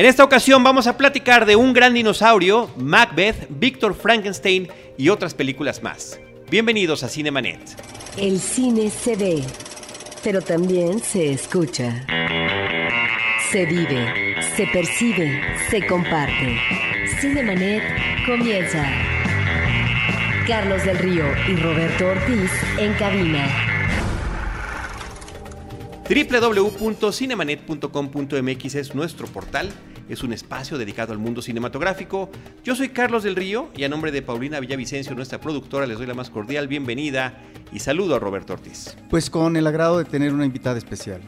En esta ocasión vamos a platicar de un gran dinosaurio, Macbeth, Víctor Frankenstein y otras películas más. Bienvenidos a Cinemanet. El cine se ve, pero también se escucha. Se vive, se percibe, se comparte. Cinemanet comienza. Carlos del Río y Roberto Ortiz en cabina. www.cinemanet.com.mx es nuestro portal, es un espacio dedicado al mundo cinematográfico. Yo soy Carlos del Río y a nombre de Paulina Villavicencio, nuestra productora, les doy la más cordial bienvenida y saludo a Roberto Ortiz. Pues con el agrado de tener una invitada especial.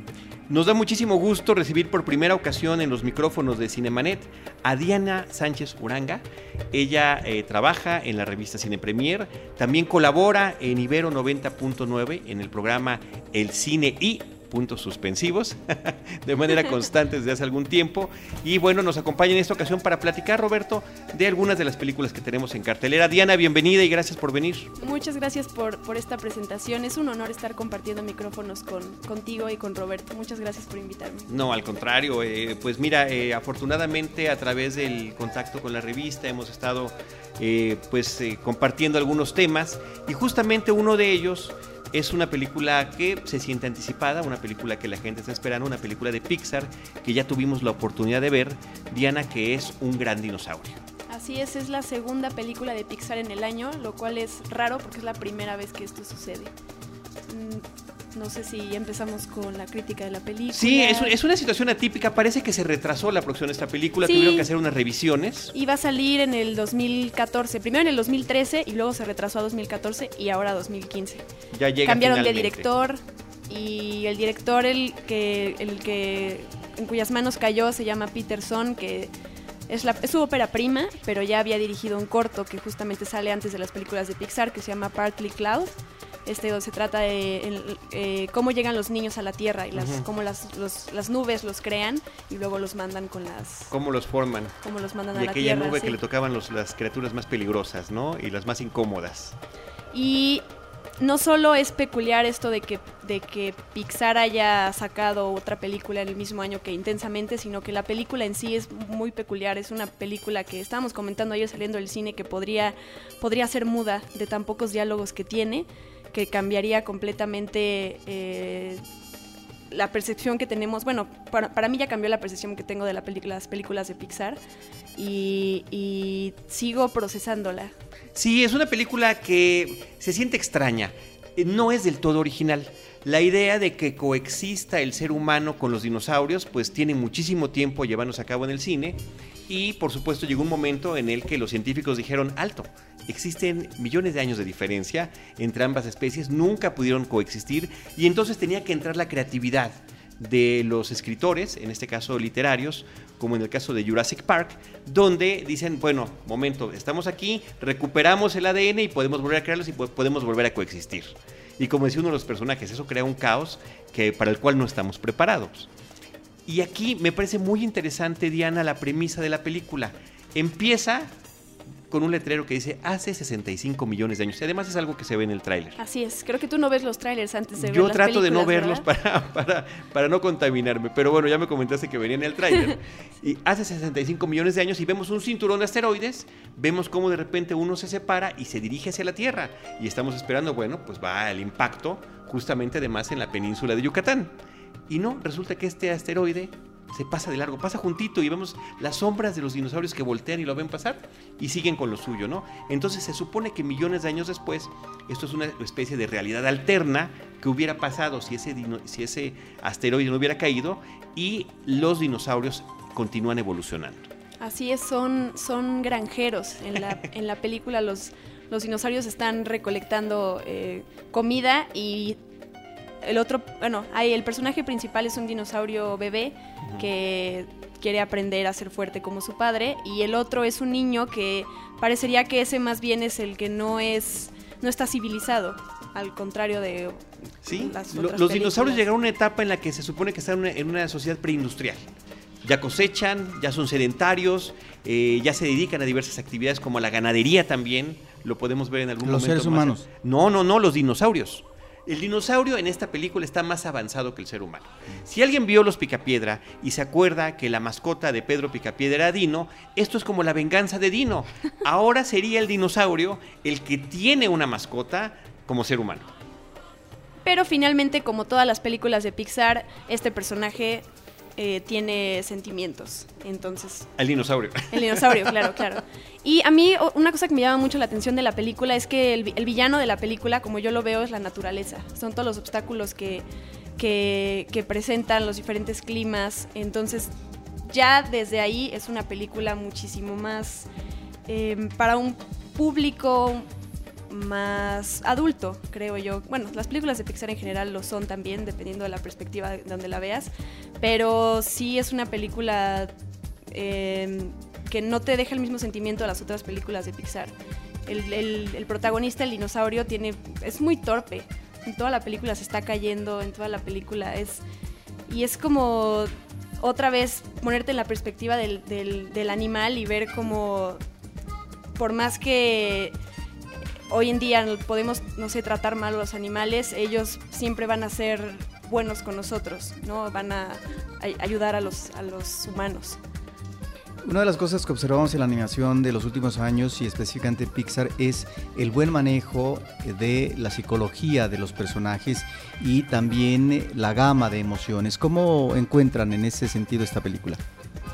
Nos da muchísimo gusto recibir por primera ocasión en los micrófonos de Cinemanet a Diana Sánchez Uranga. Ella eh, trabaja en la revista Cine Premier, también colabora en Ibero 90.9 en el programa El Cine y puntos suspensivos de manera constante desde hace algún tiempo. Y bueno, nos acompaña en esta ocasión para platicar, Roberto, de algunas de las películas que tenemos en cartelera. Diana, bienvenida y gracias por venir. Muchas gracias por, por esta presentación. Es un honor estar compartiendo micrófonos con, contigo y con Roberto. Muchas gracias por invitarme. No, al contrario, eh, pues mira, eh, afortunadamente a través del contacto con la revista hemos estado eh, pues eh, compartiendo algunos temas y justamente uno de ellos es una película que se siente anticipada, una película que la gente está esperando, una película de Pixar que ya tuvimos la oportunidad de ver, Diana, que es un gran dinosaurio. Así es, es la segunda película de Pixar en el año, lo cual es raro porque es la primera vez que esto sucede. No sé si empezamos con la crítica de la película. Sí, es, es una situación atípica, parece que se retrasó la producción de esta película, Sí. tuvieron que hacer unas revisiones. Iba a salir en el 2014, primero en el 2013 y luego se retrasó a 2014 y ahora a 2015. Ya llega Cambiaron de director y el director el que el que en cuyas manos cayó se llama Peterson que es, la, es su ópera prima, pero ya había dirigido un corto que justamente sale antes de las películas de Pixar que se llama Partly Cloud. Este donde se trata de el- eh, cómo llegan los niños a la Tierra y las, Ujú. cómo las, los- las nubes los crean y luego los mandan con las ¿Cómo los forman? cómo los mandan a Y la aquella Tierra. nube que le tocaban los- las criaturas más peligrosas, ¿no? Y las más incómodas. Y no solo es peculiar esto de que, de que Pixar haya sacado otra película en el mismo año que Intensamente, sino que la película en sí es muy peculiar. Es una película que estábamos comentando ayer saliendo del cine que podría, podría ser muda de tan pocos diálogos que tiene, que cambiaría completamente eh, la percepción que tenemos. Bueno, para, para mí ya cambió la percepción que tengo de las películas de Pixar y, y sigo procesándola. Sí, es una película que se siente extraña. Eh, No es del todo original. La idea de que coexista el ser humano con los dinosaurios, pues tiene muchísimo tiempo llevándose a cabo en el cine. Y por supuesto llegó un momento en el que los científicos dijeron, alto, existen millones de años de diferencia entre ambas especies, nunca pudieron coexistir y entonces tenía que entrar la creatividad de los escritores, en este caso literarios, como en el caso de Jurassic Park, donde dicen, bueno, momento, estamos aquí, recuperamos el ADN y podemos volver a crearlos y po- podemos volver a coexistir. Y como decía uno de los personajes, eso crea un caos que, para el cual no estamos preparados. Y aquí me parece muy interesante, Diana, la premisa de la película. Empieza con un letrero que dice hace 65 millones de años. Y además es algo que se ve en el tráiler. Así es, creo que tú no ves los trailers antes de ver Yo las trato de no verlos para, para, para no contaminarme, pero bueno, ya me comentaste que venía en el tráiler. y hace 65 millones de años y vemos un cinturón de asteroides, vemos cómo de repente uno se separa y se dirige hacia la Tierra. Y estamos esperando, bueno, pues va el impacto justamente además en la península de Yucatán. Y no, resulta que este asteroide se pasa de largo, pasa juntito y vemos las sombras de los dinosaurios que voltean y lo ven pasar y siguen con lo suyo, ¿no? Entonces se supone que millones de años después esto es una especie de realidad alterna que hubiera pasado si ese, dino- si ese asteroide no hubiera caído y los dinosaurios continúan evolucionando. Así es, son, son granjeros. En la, en la película los, los dinosaurios están recolectando eh, comida y el otro, bueno, hay, el personaje principal es un dinosaurio bebé que quiere aprender a ser fuerte como su padre y el otro es un niño que parecería que ese más bien es el que no es no está civilizado al contrario de ¿sí? las Lo- otras los dinosaurios llegaron a una etapa en la que se supone que están en una, en una sociedad preindustrial. Ya cosechan, ya son sedentarios, eh, ya se dedican a diversas actividades como la ganadería también. Lo podemos ver en algún Los momento. seres más. humanos. No, no, no, los dinosaurios. El dinosaurio en esta película está más avanzado que el ser humano. Si alguien vio Los Picapiedra y se acuerda que la mascota de Pedro Picapiedra era Dino, esto es como la venganza de Dino. Ahora sería el dinosaurio el que tiene una mascota como ser humano. Pero finalmente, como todas las películas de Pixar, este personaje eh, tiene sentimientos. Entonces. El dinosaurio. El dinosaurio, claro, claro. Y a mí, una cosa que me llama mucho la atención de la película es que el, villano de la película, como yo lo veo, es la naturaleza. Son todos los obstáculos que, que, presentan los diferentes climas. Entonces, ya desde ahí es una película muchísimo más eh, para un público más adulto, creo yo. Bueno, las películas de Pixar en general lo son también, dependiendo de la perspectiva de donde la veas, pero sí es una película eh, que no te deja el mismo sentimiento de las otras películas de Pixar. El, protagonista, el dinosaurio, tiene, es muy torpe. En toda la película se está cayendo, en toda la película es... Y es como otra vez ponerte en la perspectiva del, del animal y ver como por más que hoy en día podemos, no sé, tratar mal a los animales, ellos siempre van a ser buenos con nosotros, ¿no? Van a, ayudar a los, a los humanos. Una de las cosas que observamos en la animación de los últimos años y específicamente Pixar es el buen manejo de la psicología de los personajes y también la gama de emociones. ¿Cómo encuentran en ese sentido esta película?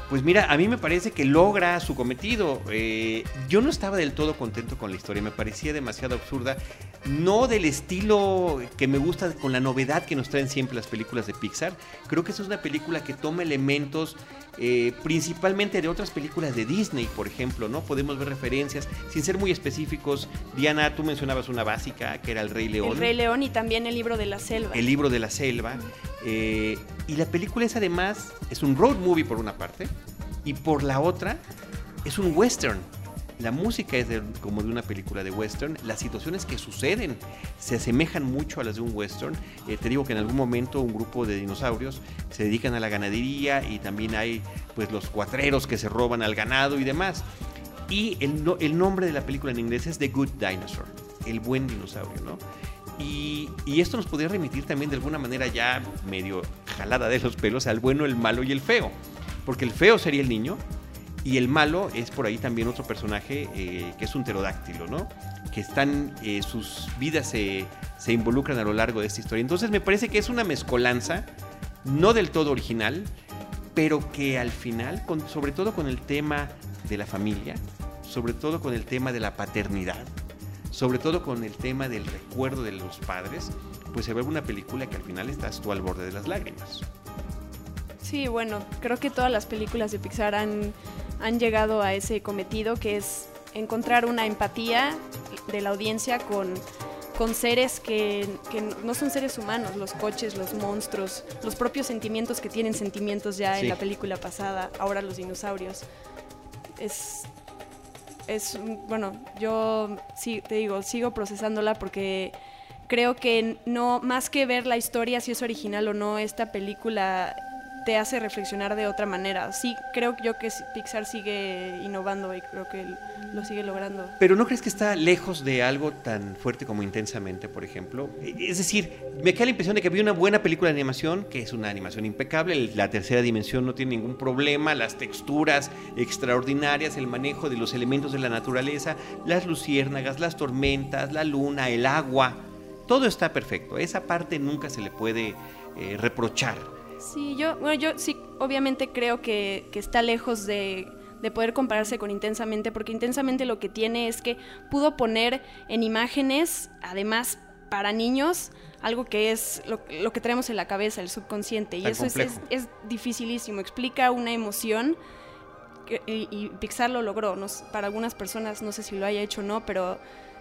Pues mira, a mí me parece que logra su cometido. Eh, yo no estaba del todo contento con la historia, me parecía demasiado absurda. No del estilo que me gusta con la novedad que nos traen siempre las películas de Pixar. Creo que es una película que toma elementos eh, principalmente de otras películas de Disney, por ejemplo, ¿no? Podemos ver referencias, sin ser muy específicos. Diana, tú mencionabas una básica, que era El Rey León. El Rey León y también El Libro de la Selva. El Libro de la Selva. Eh, y la película es además, es un road movie por una parte, y por la otra, es un western. La música es como de una película de western. Las situaciones que suceden se asemejan mucho a las de un western. Eh, te digo que en algún momento un grupo de dinosaurios se dedican a la ganadería y también hay pues los cuatreros que se roban al ganado y demás. Y el, nombre de la película en inglés es The Good Dinosaur, el buen dinosaurio, ¿no? Y, esto nos podría remitir también de alguna manera ya medio jalada de los pelos al bueno, el malo y el feo. Porque el feo sería el niño y el malo es por ahí también otro personaje eh, que es un pterodáctilo, ¿no? Que están, eh, sus vidas se, se involucran a lo largo de esta historia. Entonces me parece que es una mezcolanza, no del todo original, pero que al final, sobre todo con el tema de la familia, sobre todo con el tema de la paternidad, sobre todo con el tema del recuerdo de los padres, pues se ve una película que al final estás tú al borde de las lágrimas. Sí, bueno, creo que todas las películas de Pixar han, han llegado a ese cometido que es encontrar una empatía de la audiencia con, con seres que, que, no son seres humanos, los coches, los monstruos, los propios sentimientos que tienen sentimientos ya en la película pasada, ahora los dinosaurios. Es, es, bueno, yo sí, te digo, sigo procesándola porque creo que no, más que ver la historia, si es original o no, esta película te hace reflexionar de otra manera. Sí, creo yo que Pixar sigue innovando y creo que lo sigue logrando. Pero ¿no crees que está lejos de algo tan fuerte como intensamente, por ejemplo? Es decir, me queda la impresión de que vi una buena película de animación, que es una animación impecable, la tercera dimensión no tiene ningún problema, las texturas extraordinarias, el manejo de los elementos de la naturaleza, las luciérnagas, las tormentas, la luna, el agua, todo está perfecto. Esa parte nunca se le puede eh, reprochar Sí, yo, bueno, yo sí, obviamente creo que, está lejos de, poder compararse con Intensamente, porque Intensamente lo que tiene es que pudo poner en imágenes, además para niños, algo que es lo, que tenemos en la cabeza, el subconsciente, y eso es, dificilísimo, explica una emoción. y, Pixar lo logró, para algunas personas no sé si lo haya hecho o no, pero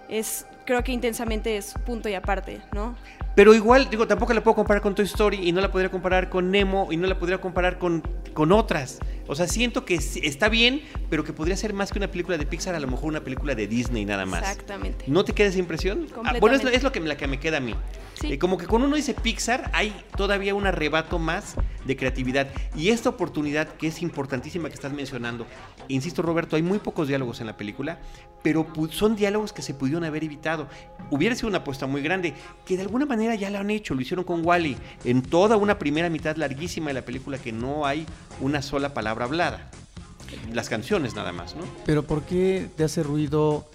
es creo que intensamente es punto y aparte, ¿no? Pero igual, digo, tampoco la puedo comparar con Toy Story y no la podría comparar con Nemo y no la podría comparar con, con otras. O sea, siento que está bien, pero que podría ser más que una película de Pixar, a lo mejor una película de Disney nada más. Exactamente. ¿No te queda esa impresión? Ah, bueno, es, lo, que, la que me queda a mí. Sí. Eh, como que cuando uno dice Pixar, hay todavía un arrebato más de creatividad. Y esta oportunidad que es importantísima que estás mencionando, insisto Roberto, hay muy pocos diálogos en la película, pero son diálogos que se pudieron haber evitado. Hubiera sido una apuesta muy grande, que de alguna manera ya lo han hecho, lo hicieron con Wally, en toda una primera mitad larguísima de la película que no hay una sola palabra hablada. Las canciones nada más, ¿no? Pero ¿por qué te hace ruido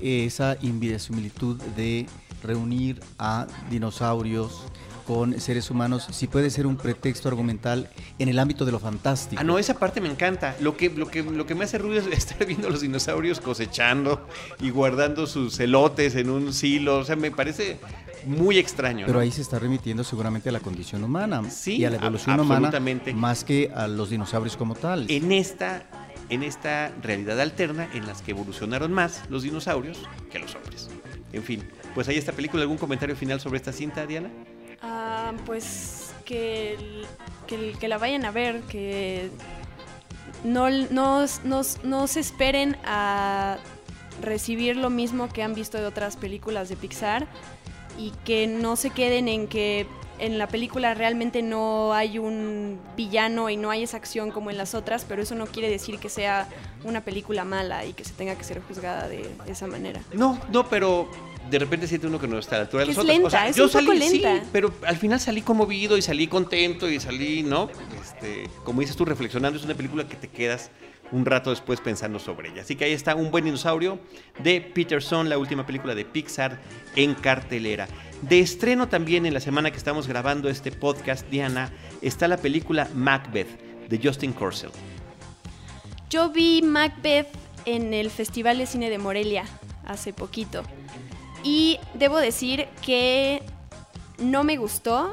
esa inverosimilitud de reunir a dinosaurios con seres humanos si puede ser un pretexto argumental en el ámbito de lo fantástico. Ah, no, esa parte me encanta. Lo que, lo que, lo que me hace ruido es estar viendo a los dinosaurios cosechando y guardando sus elotes en un silo. O sea, me parece muy extraño. Pero ahí se está remitiendo seguramente a la condición humana sí, y a la evolución humana más que a los dinosaurios como tal. En esta, en esta realidad alterna en las que evolucionaron más los dinosaurios que los hombres. En fin, pues ahí esta película. ¿Algún comentario final sobre esta cinta, Diana? Ah, pues que, que, la vayan a ver, que no, no, no, se esperen a recibir lo mismo que han visto de otras películas de Pixar y que no se queden en que en la película realmente no hay un villano y no hay esa acción como en las otras, pero eso no quiere decir que sea una película mala y que se tenga que ser juzgada de esa manera. No, no, pero de repente siente uno que no está a la altura de otras. Lenta, es yo un salí, poco lenta. sí, pero al final salí conmovido y salí contento y salí, ¿no? Este, como dices tú, reflexionando. Es una película que te quedas un rato después pensando sobre ella. Así que ahí está Un buen dinosaurio de Peterson, la última película de Pixar en cartelera. De estreno también en la semana que estamos grabando este podcast, Diana, está la película Macbeth de Justin Corsell. Yo vi Macbeth en el Festival de Cine de Morelia hace poquito. Y debo decir que no me gustó,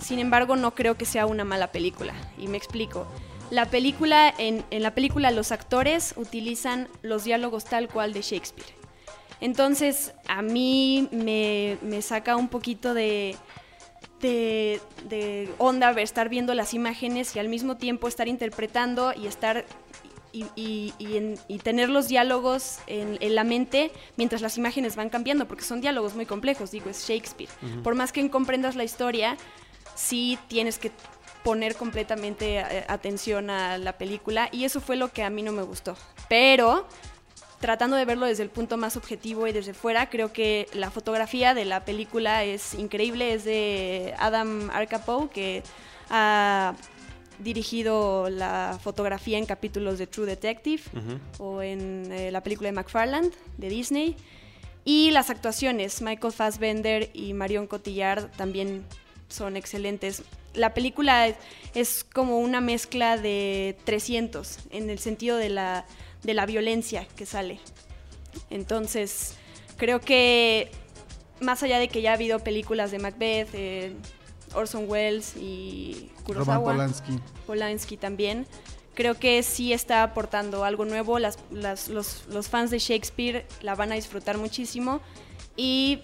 sin embargo no creo que sea una mala película. Y me explico. La película, en, la película los actores utilizan los diálogos tal cual de Shakespeare. Entonces a mí me, saca un poquito de, de, de, onda estar viendo las imágenes y al mismo tiempo estar interpretando y estar y, tener los diálogos en, la mente mientras las imágenes van cambiando, porque son diálogos muy complejos, digo, es Shakespeare. Por más que comprendas la historia, sí tienes que poner completamente eh, atención a la película y eso fue lo que a mí no me gustó. Pero tratando de verlo desde el punto más objetivo y desde fuera, creo que la fotografía de la película es increíble, es de Adam Arcapoe, que ha dirigido la fotografía en capítulos de True Detective o en eh, la película de McFarland de Disney. Y las actuaciones, Michael Fassbender y Marion Cotillard también son excelentes. La película es, como una mezcla de 300 en el sentido de la, de la violencia que sale. Entonces, creo que más allá de que ya ha habido películas de Macbeth, eh, Orson Welles y Kurosawa. Polanski. Polanski también. Creo que sí está aportando algo nuevo. Las, los, los, fans de Shakespeare la van a disfrutar muchísimo. Y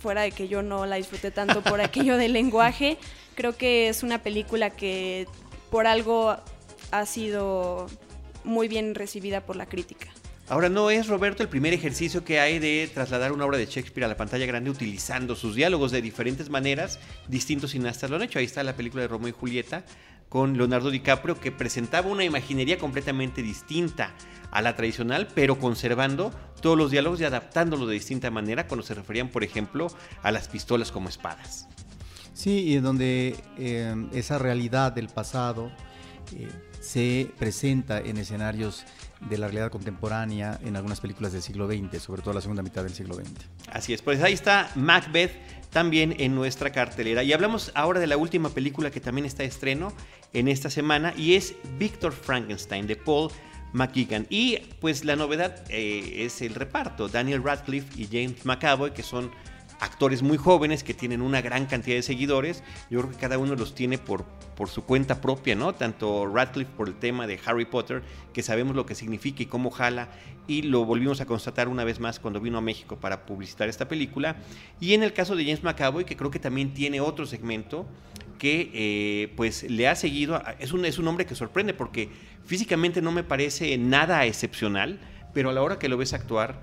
fuera de que yo no la disfruté tanto por aquello del lenguaje, creo que es una película que por algo ha sido muy bien recibida por la crítica. Ahora, no es, Roberto, el primer ejercicio que hay de trasladar una obra de Shakespeare a la pantalla grande utilizando sus diálogos de diferentes maneras. Distintos cineastas lo han hecho. Ahí está la película de Romeo y Julieta con Leonardo DiCaprio que presentaba una imaginería completamente distinta a la tradicional, pero conservando todos los diálogos y adaptándolos de distinta manera cuando se referían, por ejemplo, a las pistolas como espadas. Sí, y donde eh, esa realidad del pasado eh, se presenta en escenarios de la realidad contemporánea en algunas películas del siglo XX, sobre todo la segunda mitad del siglo XX. Así es, pues ahí está Macbeth también en nuestra cartelera. Y hablamos ahora de la última película que también está de estreno en esta semana y es Victor Frankenstein de Paul McGuigan. Y pues la novedad eh, es el reparto, Daniel Radcliffe y James McAvoy, que son actores muy jóvenes que tienen una gran cantidad de seguidores. Yo creo que cada uno los tiene por, por su cuenta propia, ¿no? Tanto Radcliffe por el tema de Harry Potter, que sabemos lo que significa y cómo jala, y lo volvimos a constatar una vez más cuando vino a México para publicitar esta película. Y en el caso de James McAvoy, que creo que también tiene otro segmento que eh, pues le ha seguido, es un, es un hombre que sorprende porque físicamente no me parece nada excepcional, pero a la hora que lo ves actuar,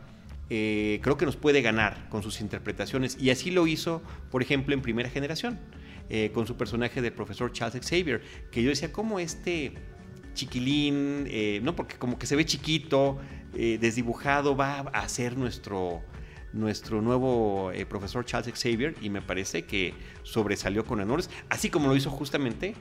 eh, creo que nos puede ganar con sus interpretaciones. Y así lo hizo, por ejemplo, en primera generación. eh, con su personaje del profesor Charles Xavier, que yo decía, ¿cómo este chiquilín, eh, no porque como que se ve chiquito, eh, desdibujado, va a ser nuestro, nuestro nuevo profesor Charles Xavier y me parece que sobresalió con honores, así como lo hizo justamente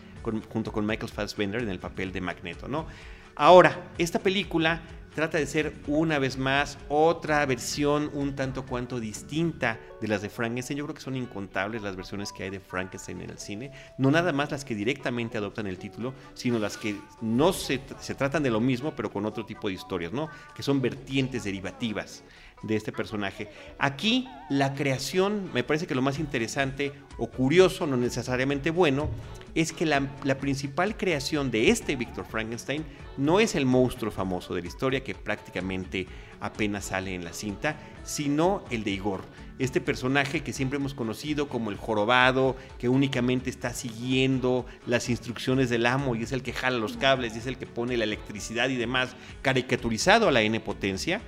junto con Michael Fassbender en el papel de Magneto, ¿no? Ahora, esta película trata de ser una vez más otra versión un tanto cuanto distinta de las de Frankenstein. Yo creo que son incontables las versiones que hay de Frankenstein en el cine. No nada más las que directamente adoptan el título, sino las que no se, se tratan de lo mismo, pero con otro tipo de historias, ¿no? Que son vertientes derivativas de este personaje. Aquí la creación, me parece que lo más interesante o curioso, no necesariamente bueno, es que la, principal creación de este Víctor Frankenstein no es el monstruo famoso de la historia que prácticamente apenas sale en la cinta, sino el de Igor. Este personaje que siempre hemos conocido como el jorobado, que únicamente está siguiendo las instrucciones del amo y es el que jala los cables y es el que pone la electricidad y demás, caricaturizado a la N potencia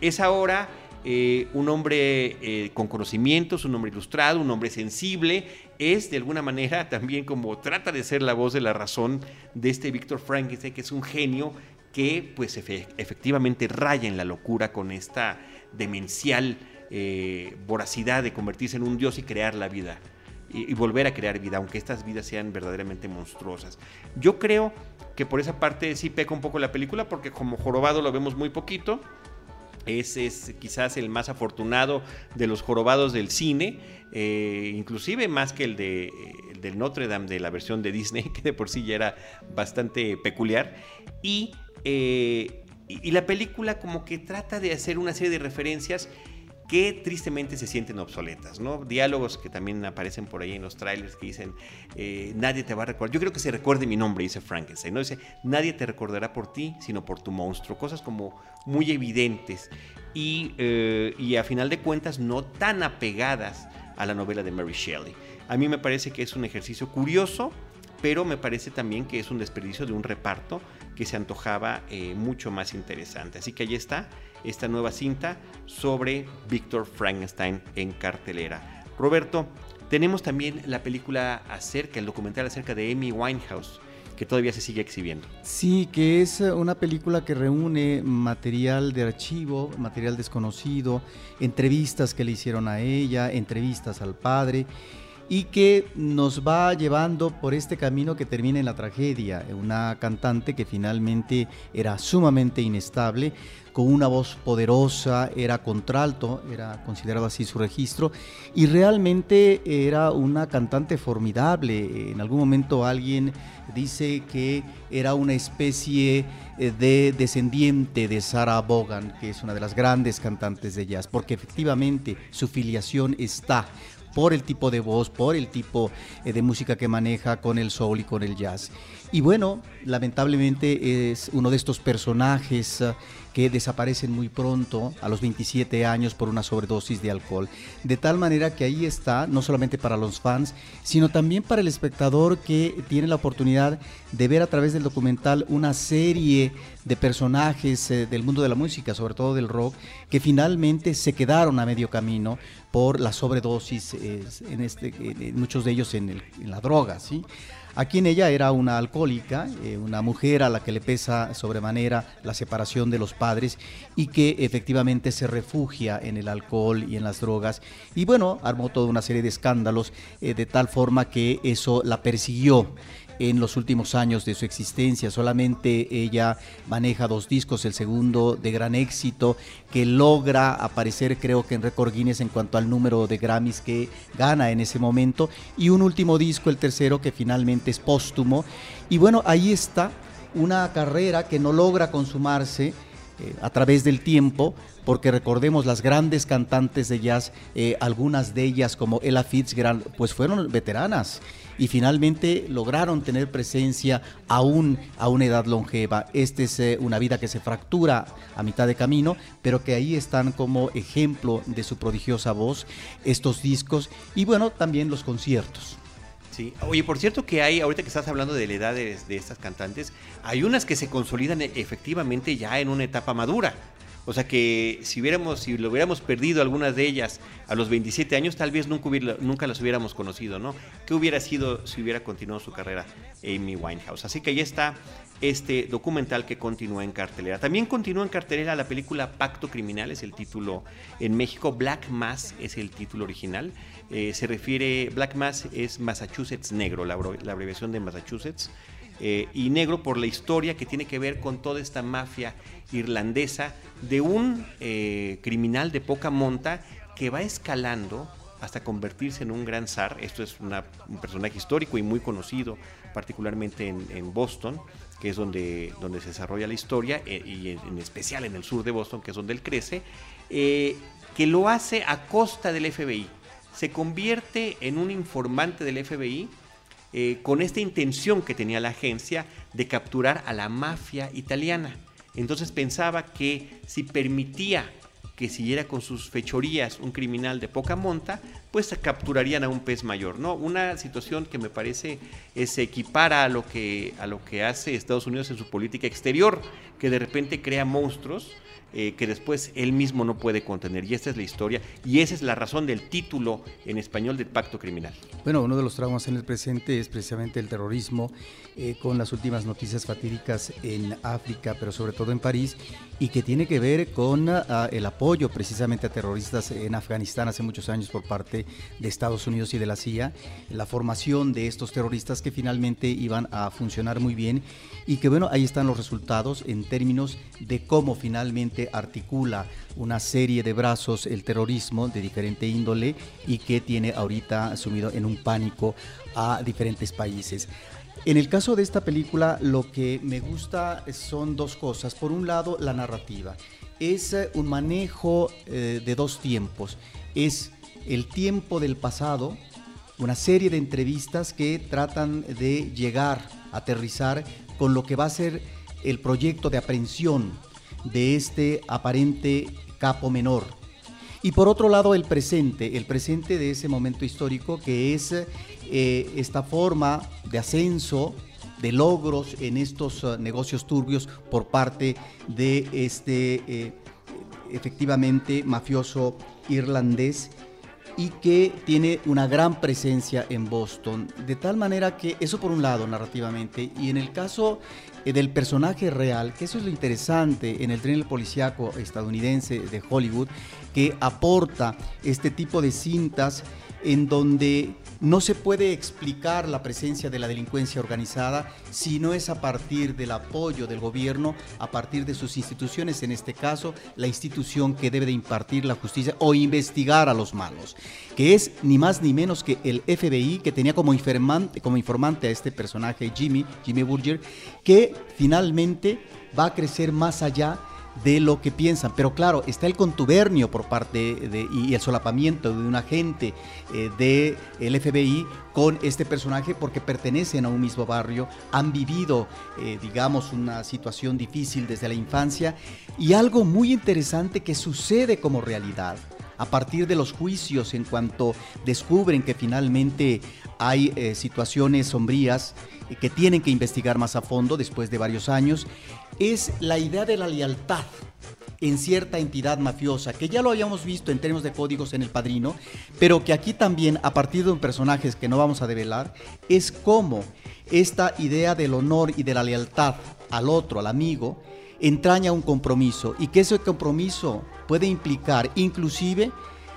es ahora eh, un hombre eh, con conocimientos, un hombre ilustrado, un hombre sensible, es de alguna manera también como trata de ser la voz de la razón de este Víctor Frankenstein, que es un genio que pues efectivamente raya en la locura con esta demencial eh, voracidad de convertirse en un dios y crear la vida. Y, volver a crear vida, aunque estas vidas sean verdaderamente monstruosas. Yo creo que por esa parte sí peca un poco la película, porque como jorobado lo vemos muy poquito, ese es quizás el más afortunado de los jorobados del cine, eh, inclusive más que el de del Notre Dame de la versión de Disney, que de por sí ya era bastante peculiar. Y, eh, y la película como que trata de hacer una serie de referencias que tristemente se sienten obsoletas, ¿no? Diálogos que también aparecen por ahí en los trailers que dicen, eh, nadie te va a recordar, yo creo que se recuerde mi nombre, dice Frankenstein, ¿no? Dice, nadie te recordará por ti, sino por tu monstruo, cosas como muy evidentes y, eh, y a final de cuentas no tan apegadas a la novela de Mary Shelley. A mí me parece que es un ejercicio curioso, pero me parece también que es un desperdicio de un reparto que se antojaba eh, mucho más interesante. Así que ahí está esta nueva cinta sobre Víctor Frankenstein en cartelera. Roberto, tenemos también la película acerca, el documental acerca de Amy Winehouse que todavía se sigue exhibiendo. Sí, que es eh, una película que reúne material de archivo, material desconocido, entrevistas que le hicieron a ella, entrevistas al padre y que nos va llevando por este camino que termina en la tragedia. Una cantante que finalmente era sumamente inestable, con una voz poderosa, era contralto, era considerado así su registro, y realmente era una cantante formidable. En algún momento alguien dice que era una especie eh, de descendiente de Sarah Vaughan, que es una de las grandes cantantes de jazz, porque efectivamente su filiación está por el tipo de voz, por el tipo eh, de música que maneja con el soul y con el jazz. Y bueno, lamentablemente es uno de estos personajes eh, que desaparecen muy pronto, a los 27 años, por una sobredosis de alcohol. De tal manera que ahí está, no solamente para los fans, sino también para el espectador que tiene la oportunidad de ver a través del documental una serie de personajes eh, del mundo de la música, sobre todo del rock, que finalmente se quedaron a medio camino por la sobredosis, en, este, muchos de ellos en, la droga. ¿sí? Aquí en ella era una alcohólica, eh, una mujer a la que le pesa sobremanera la separación de los padres y que efectivamente se refugia en el alcohol y en las drogas. Y bueno, armó toda una serie de escándalos eh, de tal forma que eso la persiguió en los últimos años de su existencia. Solamente ella maneja dos discos, el segundo de gran éxito, que logra aparecer creo que en récord Guinness en cuanto al número de Grammys que gana en ese momento, y un último disco, el tercero, que finalmente es póstumo. Y bueno, ahí está una carrera que no logra consumarse eh, a través del tiempo, porque recordemos las grandes cantantes de jazz, eh, algunas de ellas como Ella Fitzgerald, pues fueron veteranas y finalmente lograron tener presencia aún a una edad longeva. Esta es eh, una vida que se fractura a mitad de camino, pero que ahí están como ejemplo de su prodigiosa voz estos discos y bueno, también los conciertos. Sí. Oye, por cierto que hay, ahorita que estás hablando de la edad de, estas cantantes, hay unas que se consolidan efectivamente ya en una etapa madura. O sea que si hubiéramos, si lo hubiéramos perdido algunas de ellas a los 27 años, tal vez nunca, nunca las hubiéramos conocido, ¿no? ¿Qué hubiera sido si hubiera continuado su carrera Amy Winehouse? Así que ahí está este documental que continúa en cartelera. También continúa en cartelera la película Pacto Criminal, es el título en México. Black Mass es el título original. Eh, se refiere, Black Mass es Massachusetts negro, la, abreviación de Massachusetts. Eh, y negro por la historia que tiene que ver con toda esta mafia irlandesa de un eh, criminal de poca monta que va escalando hasta convertirse en un gran zar. Esto es un personaje histórico y muy conocido, particularmente en Boston que es donde, donde se desarrolla la historia, y en especial en el sur de Boston, que es donde él crece, que lo hace a costa del FBI. Se convierte en un informante del FBI eh, con esta intención que tenía la agencia de capturar a la mafia italiana. Entonces pensaba que si permitía que siguiera con sus fechorías un criminal de poca monta, pues capturarían a un pez mayor, ¿no? Una situación que me parece se equipara a lo que a lo que hace Estados Unidos en su política exterior, que de repente crea monstruos eh, que después él mismo no puede contener. Y esta es la historia y esa es la razón del título en español del pacto criminal. Bueno, uno de los traumas en el presente es precisamente el terrorismo, eh, con las últimas noticias fatídicas en África, pero sobre todo en París, y que tiene que ver con ah, el apoyo precisamente a terroristas en Afganistán hace muchos años por parte de Estados Unidos y de la CIA, la formación de estos terroristas que finalmente iban a funcionar muy bien y que bueno, ahí están los resultados en términos de cómo finalmente articula una serie de brazos el terrorismo de diferente índole y que tiene ahorita sumido en un pánico a diferentes países. En el caso de esta película, lo que me gusta son dos cosas. Por un lado, la narrativa. Es eh, un manejo eh, de dos tiempos. Es el tiempo del pasado, una serie de entrevistas que tratan de llegar, aterrizar con lo que va a ser el proyecto de aprehensión de este aparente capo menor. Y por otro lado, el presente, el presente de ese momento histórico que es eh, esta forma de ascenso, de logros en estos eh, negocios turbios por parte de este eh, efectivamente mafioso irlandés y que tiene una gran presencia en Boston. De tal manera que eso por un lado narrativamente y en el caso eh, del personaje real, que eso es lo interesante en el tren policíaco estadounidense de Hollywood, que aporta este tipo de cintas en donde no se puede explicar la presencia de la delincuencia organizada si no es a partir del apoyo del gobierno, a partir de sus instituciones, en este caso la institución que debe de impartir la justicia o investigar a los malos, que es ni más ni menos que el FBI que tenía como informante, a este personaje Jimmy, Jimmy Burger, que finalmente va a crecer más allá de lo que piensan. Pero claro, está el contubernio por parte de, y el solapamiento de un agente eh, del FBI con este personaje porque pertenecen a un mismo barrio, han vivido, eh, digamos, una situación difícil desde la infancia y algo muy interesante que sucede como realidad a partir de los juicios en cuanto descubren que finalmente hay eh, situaciones sombrías que tienen que investigar más a fondo después de varios años, es la idea de la lealtad en cierta entidad mafiosa, que ya lo habíamos visto en términos de códigos en El Padrino, pero que aquí también, a partir de un personaje que no vamos a develar, es como esta idea del honor y de la lealtad al otro, al amigo, entraña un compromiso y que ese compromiso puede implicar inclusive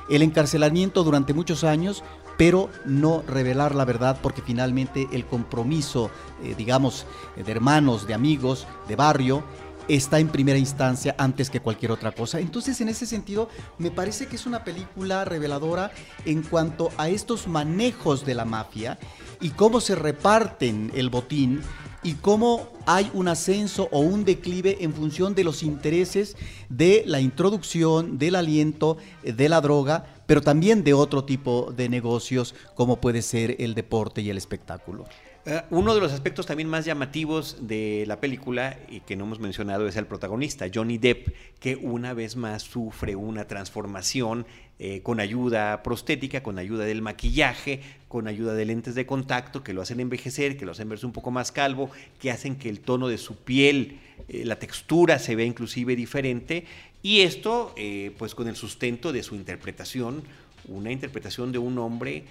el encarcelamiento durante muchos años pero no revelar la verdad porque finalmente el compromiso, eh, digamos, de hermanos, de amigos, de barrio, está en primera instancia antes que cualquier otra cosa. Entonces, en ese sentido, me parece que es una película reveladora en cuanto a estos manejos de la mafia y cómo se reparten el botín y cómo hay un ascenso o un declive en función de los intereses de la introducción, del aliento, de la droga, pero también de otro tipo de negocios como puede ser el deporte y el espectáculo. Eh, uno de los aspectos también más llamativos de la película y que no hemos mencionado es el protagonista, Johnny Depp, que una vez más sufre una transformación eh, con ayuda prostética, con ayuda del maquillaje, con ayuda de lentes de contacto que lo hacen envejecer, que lo hacen verse un poco más calvo, que hacen que el tono de su piel eh, la textura se ve inclusive diferente y esto eh, pues con el sustento de su interpretación, una interpretación de un hombre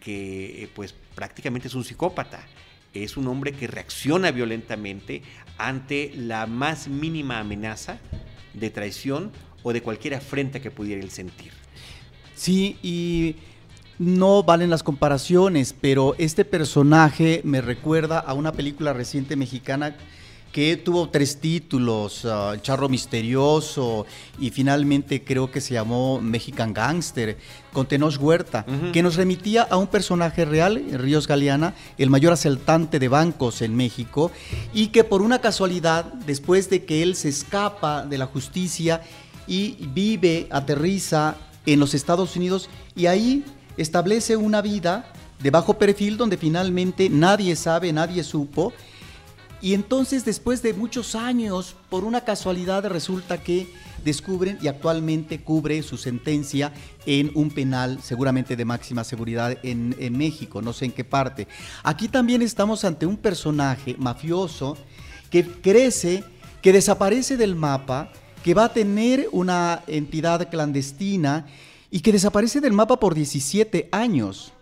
que pues prácticamente es un psicópata. Es un hombre que reacciona violentamente ante la más mínima amenaza de traición o de cualquier afrenta que pudiera él sentir. Sí, y no valen las comparaciones, pero este personaje me recuerda a una película reciente mexicana que tuvo tres títulos, uh, Charro Misterioso y finalmente creo que se llamó Mexican Gangster, con Tenoch Huerta, que nos remitía a un personaje real, Ríos Galeana, el mayor asaltante de bancos en México, y que por una casualidad, después de que él se escapa de la justicia y vive, aterriza en los Estados Unidos y ahí establece una vida de bajo perfil donde finalmente nadie sabe, nadie supo. Y entonces después de muchos años, por una casualidad resulta que descubren y actualmente cubre su sentencia en un penal seguramente de máxima seguridad en, México, no sé en qué parte. Aquí también estamos ante un personaje mafioso que crece, que desaparece del mapa, que va a tener una entidad clandestina y que desaparece del mapa por 17 años.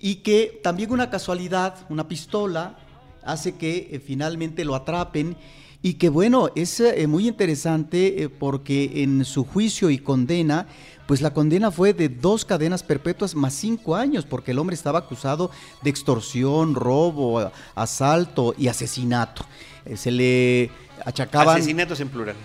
Y que también una casualidad, una pistola, hace que eh, finalmente lo atrapen. Y que bueno, es eh, muy interesante eh, porque en su juicio y condena, pues la condena fue de dos cadenas perpetuas más cinco años, porque el hombre estaba acusado de extorsión, robo, asalto y asesinato. se le achacaban... Asesinatos en plural.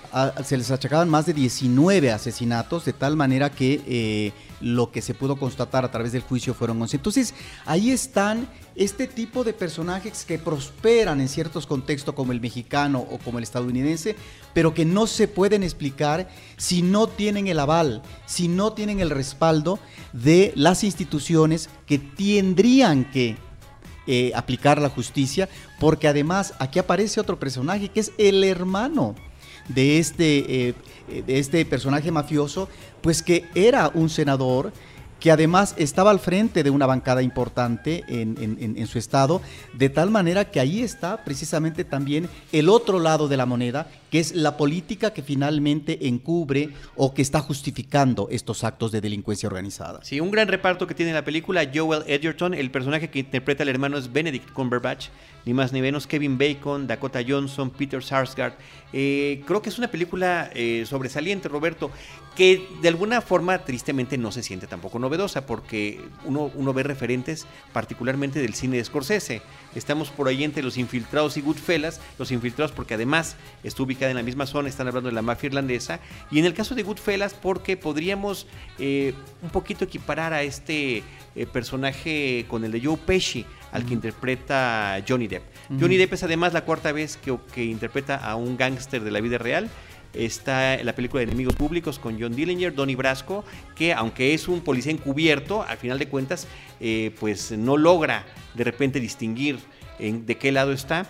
se les achacaban más de 19 asesinatos, de tal manera que eh, lo que se pudo constatar a través del juicio fueron 11. Entonces, ahí están este tipo de personajes que prosperan en ciertos contextos como el mexicano o como el estadounidense, pero que no se pueden explicar si no tienen el aval, si no tienen el respaldo de las instituciones que tendrían que eh, aplicar la justicia, porque además aquí aparece otro personaje que es el hermano de este, eh, de este personaje mafioso, pues que era un senador que además estaba al frente de una bancada importante en, su estado, de tal manera que ahí está precisamente también el otro lado de la moneda, que es la política que finalmente encubre o que está justificando estos actos de delincuencia organizada. Sí, un gran reparto que tiene la película, Joel Edgerton, el personaje que interpreta al hermano es Benedict Cumberbatch, ni más ni menos Kevin Bacon, Dakota Johnson, Peter Sarsgaard. Eh, creo que es una película eh, sobresaliente, Roberto que de alguna forma tristemente no se siente tampoco novedosa, porque uno, ve referentes particularmente del cine de Scorsese. Estamos por ahí entre Los Infiltrados y Goodfellas, Los Infiltrados porque además está ubicada en la misma zona, están hablando de la mafia irlandesa, y en el caso de Goodfellas porque podríamos eh, un poquito equiparar a este eh, personaje con el de Joe Pesci, al que interpreta Johnny Depp. Johnny Depp es además la cuarta vez que, que interpreta a un gángster de la vida real está la película de Enemigos Públicos con John Dillinger, Donnie Brasco, que aunque es un policía encubierto, al final de cuentas, eh, pues no logra de repente distinguir en, de qué lado está.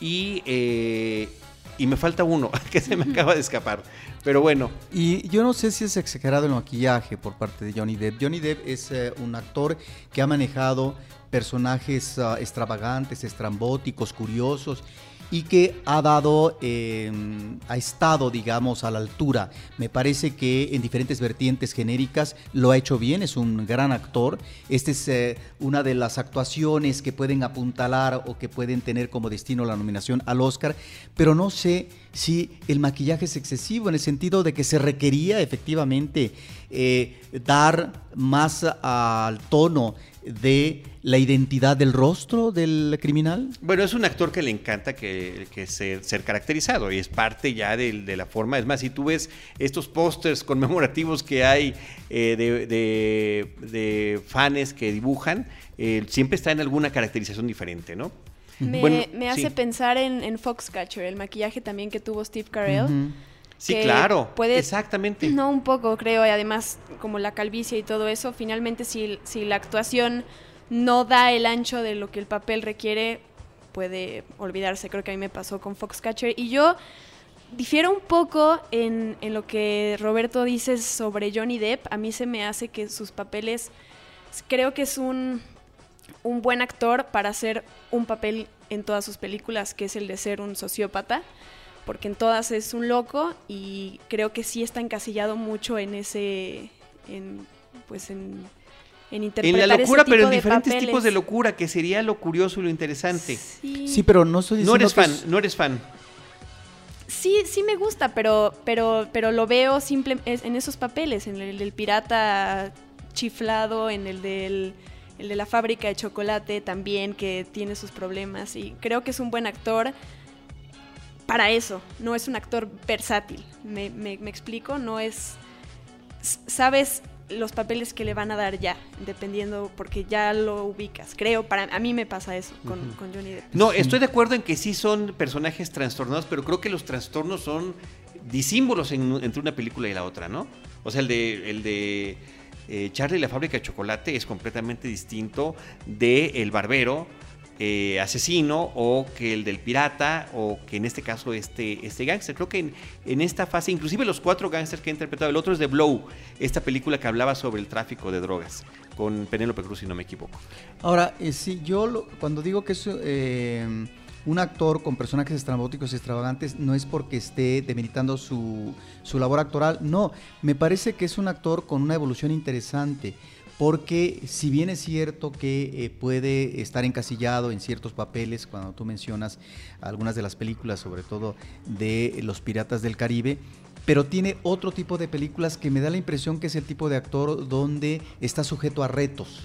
Y, eh, y me falta uno, que se me acaba de escapar. Pero bueno. Y yo no sé si es exagerado el maquillaje por parte de Johnny Depp. Johnny Depp es eh, un actor que ha manejado personajes ah, extravagantes, estrambóticos, curiosos y que ha dado, em, ha estado, digamos, a la altura. Me parece que en diferentes vertientes genéricas lo ha hecho bien, es un gran actor. Esta es eh, una de las actuaciones que pueden apuntalar o que pueden tener como destino la nominación al Oscar, pero no sé si el maquillaje es excesivo en el sentido de que se requería efectivamente eh, dar más al tono de la identidad del rostro del criminal? Bueno, es un actor que le encanta que, ser, caracterizado y es parte ya de, la forma. Es más, si tú ves estos pósters conmemorativos que hay eh, de, fans que dibujan, eh, siempre está en alguna caracterización diferente, ¿no? Me, hace pensar en, Foxcatcher, el maquillaje también que tuvo Steve Carell. Sí, claro, puede, exactamente. No, un poco, creo, y además como la calvicie y todo eso, finalmente si, si la actuación no da el ancho de lo que el papel requiere, puede olvidarse. Creo que a mí me pasó con Foxcatcher. Y yo difiero un poco en, en lo que Roberto dice sobre Johnny Depp. A mí se me hace que sus papeles, creo que es un, un buen actor para hacer un papel en todas sus películas, que es el de ser un sociópata porque en todas es un loco y creo que sí está encasillado mucho en ese, en, pues en, en interpretar En la locura, ese pero en diferentes papeles. tipos de locura, que sería lo curioso y lo interesante. Sí, Sí, pero no estoy No eres que fan, es- no eres fan. sí, sí me gusta, pero, pero, pero lo veo simple es- en esos papeles, en el del pirata chiflado, en el del el de la fábrica de chocolate también, que tiene sus problemas y creo que es un buen actor para eso, no es un actor versátil, me, me- me explico, no es, sabes los papeles que le van a dar ya, dependiendo, porque ya lo ubicas, creo, para a mí me pasa eso con, con Johnny Depp. No, estoy de acuerdo en que sí son personajes trastornados, pero creo que los trastornos son disímbolos en- entre una película y la otra, ¿no? O sea, el de, el de eh, Charlie la fábrica de chocolate es completamente distinto de El barbero eh, asesino o que el del pirata o que en este caso este, este gángster. Creo que en, en esta fase, inclusive los cuatro gángsters que he interpretado, el otro es de Blow, esta película que hablaba sobre el tráfico de drogas, con Penélope Cruz, si no me equivoco. Ahora, eh, sí, yo lo- cuando digo que es eh, un actor con personajes estrambóticos y extravagantes, no es porque esté demeritando su, su labor actoral, no, me parece que es un actor con una evolución interesante. Porque si bien es cierto que eh, puede estar encasillado en ciertos papeles, cuando tú mencionas algunas de las películas, sobre todo de los Piratas del Caribe, pero tiene otro tipo de películas que me da la impresión que es el tipo de actor donde está sujeto a retos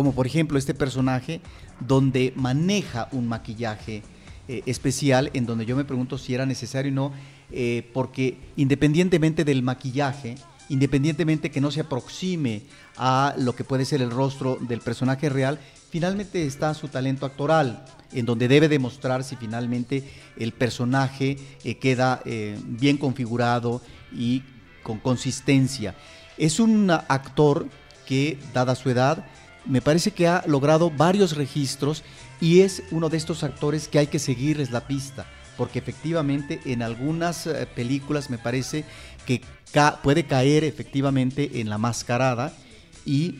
como por ejemplo este personaje donde maneja un maquillaje eh, especial en donde yo me pregunto si era necesario o no, eh, porque independientemente del maquillaje, independientemente que no se aproxime a lo que puede ser el rostro del personaje real, finalmente está su talento actoral, en donde debe demostrar si finalmente el personaje eh, queda bien configurado y con consistencia. Es un actor que, dada su edad, me parece que ha logrado varios registros y es uno de estos actores que hay que seguirles la pista, porque efectivamente en algunas eh, películas me parece que ca- puede caer efectivamente en la mascarada y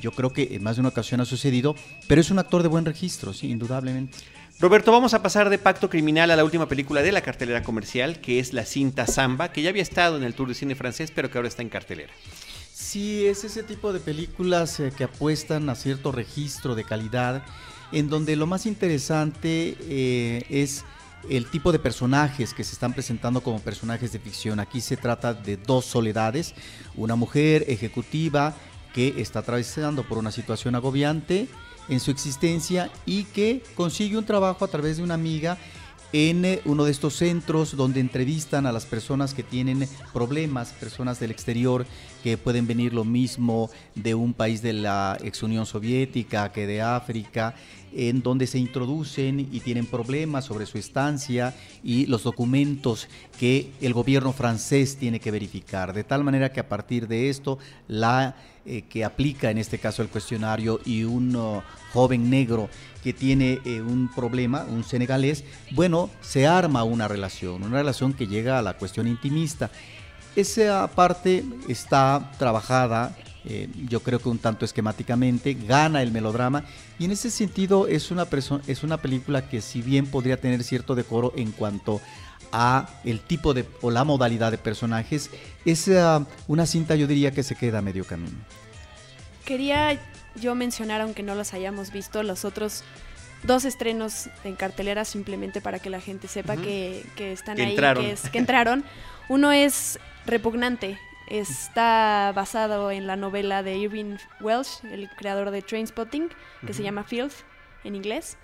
yo creo que en más de una ocasión ha sucedido, pero es un actor de buen registro, sí, indudablemente. Roberto, vamos a pasar de Pacto Criminal a la última película de la cartelera comercial, que es la cinta Samba, que ya había estado en el Tour de Cine francés, pero que ahora está en cartelera. Sí, es ese tipo de películas eh, que apuestan a cierto registro de calidad, en donde lo más interesante eh, es el tipo de personajes que se están presentando como personajes de ficción. Aquí se trata de dos soledades, una mujer ejecutiva que está atravesando por una situación agobiante en su existencia y que consigue un trabajo a través de una amiga en eh, uno de estos centros donde entrevistan a las personas que tienen problemas, personas del exterior que pueden venir lo mismo de un país de la ex Unión Soviética que de África, en donde se introducen y tienen problemas sobre su estancia y los documentos que el gobierno francés tiene que verificar. De tal manera que a partir de esto, la eh, que aplica en este caso el cuestionario y un uh, joven negro que tiene eh, un problema, un senegalés, bueno, se arma una relación, una relación que llega a la cuestión intimista. Esa parte está trabajada, eh, yo creo que un tanto esquemáticamente, gana el melodrama y en ese sentido es una, es una película que si bien podría tener cierto decoro en cuanto a el tipo de o la modalidad de personajes, es ah, una cinta yo diría que se queda a medio camino. Quería yo mencionar, aunque no los hayamos visto, los otros dos estrenos en cartelera simplemente para que la gente sepa Ujú. que, que están Que ahí, entraron. Que, es- que entraron. Uno es Repugnante. Está basado en la novela de Irving Welsh, el creador de Trainspotting, que se Ujú. llama Filth en inglés.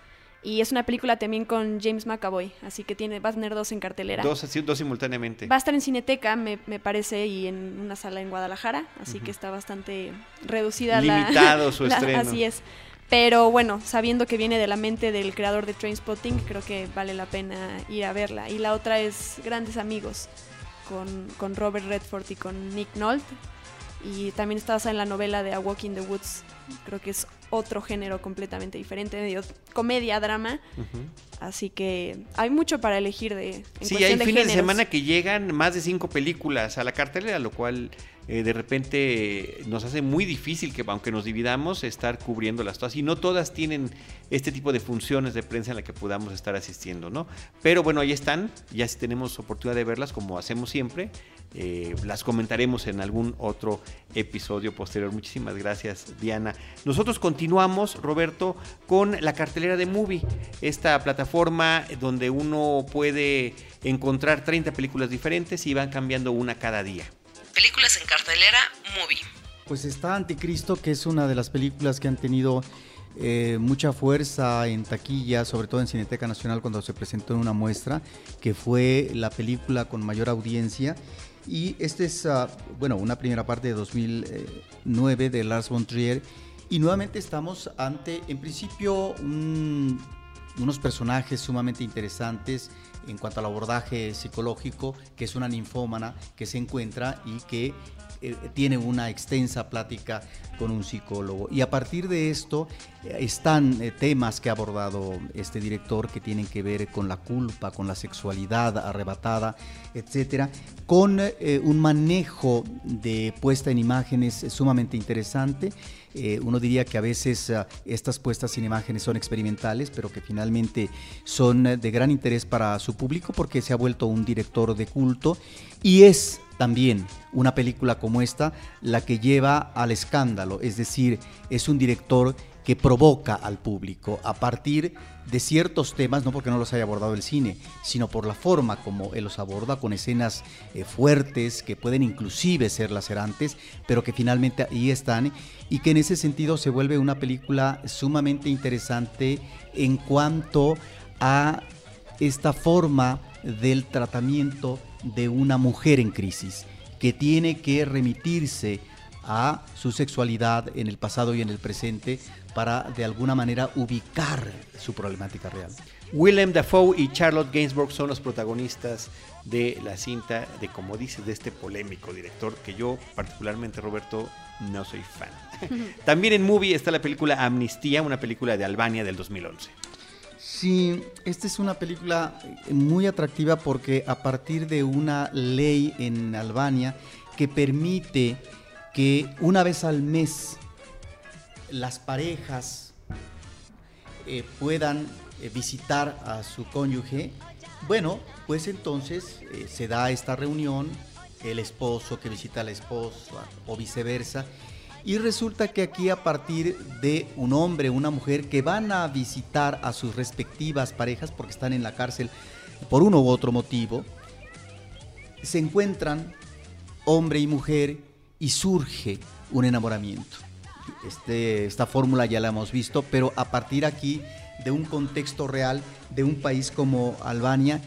Y es una película también con James McAvoy, así que tiene, va a tener dos en cartelera. Dos, dos simultáneamente. Va a estar en Cineteca, me, me parece, y en una sala en Guadalajara, así que está bastante reducida la- Limitado su la- estreno. Así es. Pero bueno, sabiendo que viene de la mente del creador de Trainspotting, creo que vale la pena ir a verla. Y la otra es Grandes Amigos, con, con Robert Redford y con Nick Nolte. y también está basada en la novela de A Walk in the Woods. Creo que es otro género completamente diferente, medio comedia, drama. Así que hay mucho para elegir de. En sí, hay de fines de semana que llegan más de cinco películas a la cartelera, lo cual eh, de repente nos hace muy difícil que, aunque nos dividamos, estar cubriéndolas todas. Y no todas tienen este tipo de funciones de prensa en la que podamos estar asistiendo, ¿no? Pero bueno, ahí están, ya si tenemos oportunidad de verlas, como hacemos siempre, eh, las comentaremos en algún otro episodio posterior. Muchísimas gracias, Diana. Nosotros continuamos, Roberto, con la cartelera de Movie, esta plataforma donde uno puede encontrar 30 películas diferentes y van cambiando una cada día. Películas en cartelera, movie. Pues está Anticristo, que es una de las películas que han tenido eh, mucha fuerza en taquilla, sobre todo en Cineteca Nacional cuando se presentó en una muestra, que fue la película con mayor audiencia. Y esta es, ah, bueno, una primera parte de 2009 de Lars von Trier. Y nuevamente estamos ante, en principio, un- unos personajes sumamente interesantes en cuanto al abordaje psicológico, que es una ninfómana que se encuentra y que eh, tiene una extensa plática con un psicólogo. Y a partir de esto eh, están eh, temas que ha abordado este director que tienen que ver con la culpa, con la sexualidad arrebatada, etcétera, con un manejo de puesta en imágenes sumamente interesante. Uno diría que a veces estas puestas en imágenes son experimentales, pero que finalmente son de gran interés para su público porque se ha vuelto un director de culto y es también una película como esta la que lleva al escándalo, es decir, es un director que provoca al público a partir de ciertos temas, no porque no los haya abordado el cine, sino por la forma como él los aborda, con escenas eh, fuertes que pueden inclusive ser lacerantes, pero que finalmente ahí están y que en ese sentido se vuelve una película sumamente interesante en cuanto a esta forma del tratamiento de una mujer en crisis, que tiene que remitirse a su sexualidad en el pasado y en el presente para de alguna manera ubicar su problemática real. Willem Dafoe y Charlotte Gainsbourg son los protagonistas de la cinta, de como dices, de este polémico director que yo particularmente, Roberto, no soy fan. También en Movie está la película Amnistía, una película de Albania del 2011. Sí, esta es una película eh, muy atractiva porque a partir de una ley en Albania que permite que una vez al mes las parejas eh, puedan eh, visitar a su cónyuge, bueno, pues entonces se da esta reunión, el esposo que visita a la esposa o viceversa, y resulta que aquí a partir de un hombre, una mujer que van a visitar a sus respectivas parejas porque están en la cárcel por uno u otro motivo, se encuentran hombre y mujer y surge un enamoramiento. Este, esta fórmula ya la hemos visto, pero a partir aquí de un contexto real de un país como Albania.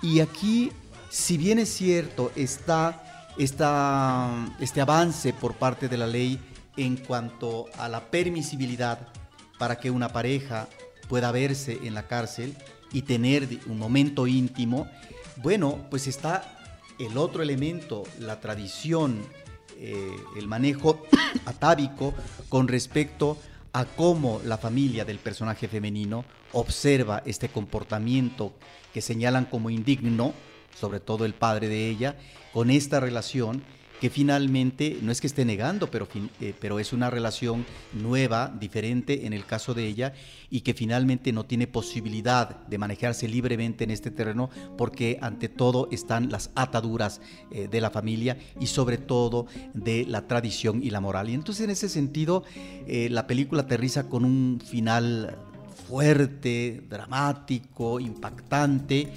Y aquí, si bien es cierto, está, está este avance por parte de la ley en cuanto a la permisibilidad para que una pareja pueda verse en la cárcel y tener un momento íntimo, bueno, pues está el otro elemento, la tradición, eh, el manejo atávico con respecto a cómo la familia del personaje femenino observa este comportamiento que señalan como indigno, sobre todo el padre de ella, con esta relación que finalmente no es que esté negando, pero, eh, pero es una relación nueva, diferente en el caso de ella, y que finalmente no tiene posibilidad de manejarse libremente en este terreno, porque ante todo están las ataduras eh, de la familia y sobre todo de la tradición y la moral. Y entonces en ese sentido, eh, la película aterriza con un final fuerte, dramático, impactante,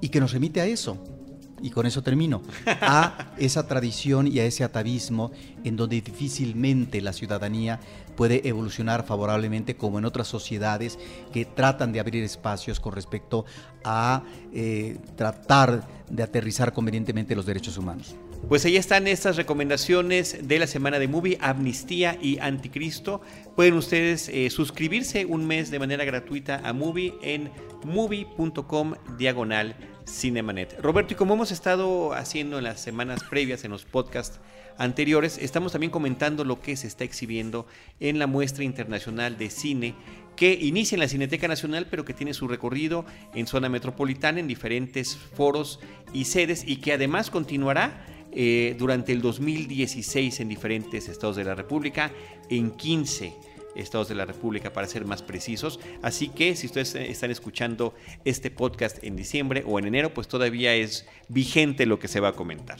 y que nos remite a eso, y con eso termino, a esa tradición y a ese atavismo en donde difícilmente la ciudadanía puede evolucionar favorablemente como en otras sociedades que tratan de abrir espacios con respecto a eh, tratar de aterrizar convenientemente los derechos humanos. Pues ahí están estas recomendaciones de la semana de Movie, Amnistía y Anticristo. Pueden ustedes eh, suscribirse un mes de manera gratuita a Movie en movie.com diagonal Cinemanet. Roberto, y como hemos estado haciendo en las semanas previas, en los podcasts anteriores, estamos también comentando lo que se está exhibiendo en la muestra internacional de cine que inicia en la Cineteca Nacional, pero que tiene su recorrido en zona metropolitana, en diferentes foros y sedes, y que además continuará eh, durante el 2016 en diferentes estados de la República, en 15 estados de la República para ser más precisos. Así que si ustedes están escuchando este podcast en diciembre o en enero, pues todavía es vigente lo que se va a comentar.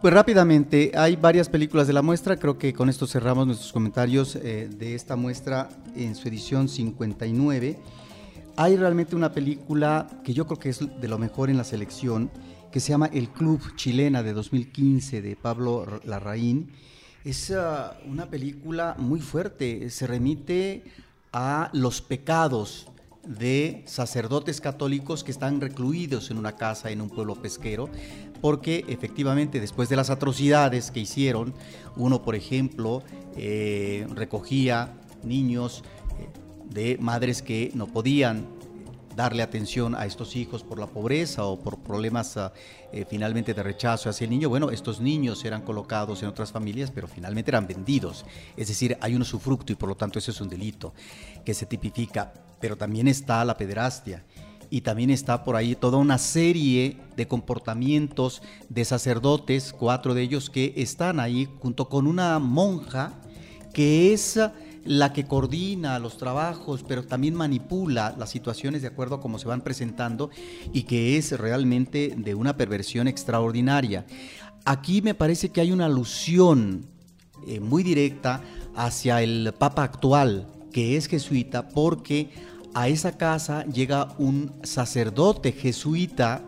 Pues rápidamente, hay varias películas de la muestra, creo que con esto cerramos nuestros comentarios eh, de esta muestra en su edición 59. Hay realmente una película que yo creo que es de lo mejor en la selección, que se llama El Club Chilena de 2015 de Pablo Larraín. Es uh, una película muy fuerte, se remite a los pecados de sacerdotes católicos que están recluidos en una casa en un pueblo pesquero, porque efectivamente después de las atrocidades que hicieron, uno por ejemplo eh, recogía niños eh, de madres que no podían darle atención a estos hijos por la pobreza o por problemas ah, eh, finalmente de rechazo hacia el niño, bueno, estos niños eran colocados en otras familias, pero finalmente eran vendidos. Es decir, hay un usufructo y por lo tanto eso es un delito que se tipifica. Pero también está la pederastia y también está por ahí toda una serie de comportamientos de sacerdotes, cuatro de ellos que están ahí junto con una monja que es la que coordina los trabajos, pero también manipula las situaciones de acuerdo a cómo se van presentando y que es realmente de una perversión extraordinaria. Aquí me parece que hay una alusión eh, muy directa hacia el Papa actual, que es jesuita, porque a esa casa llega un sacerdote jesuita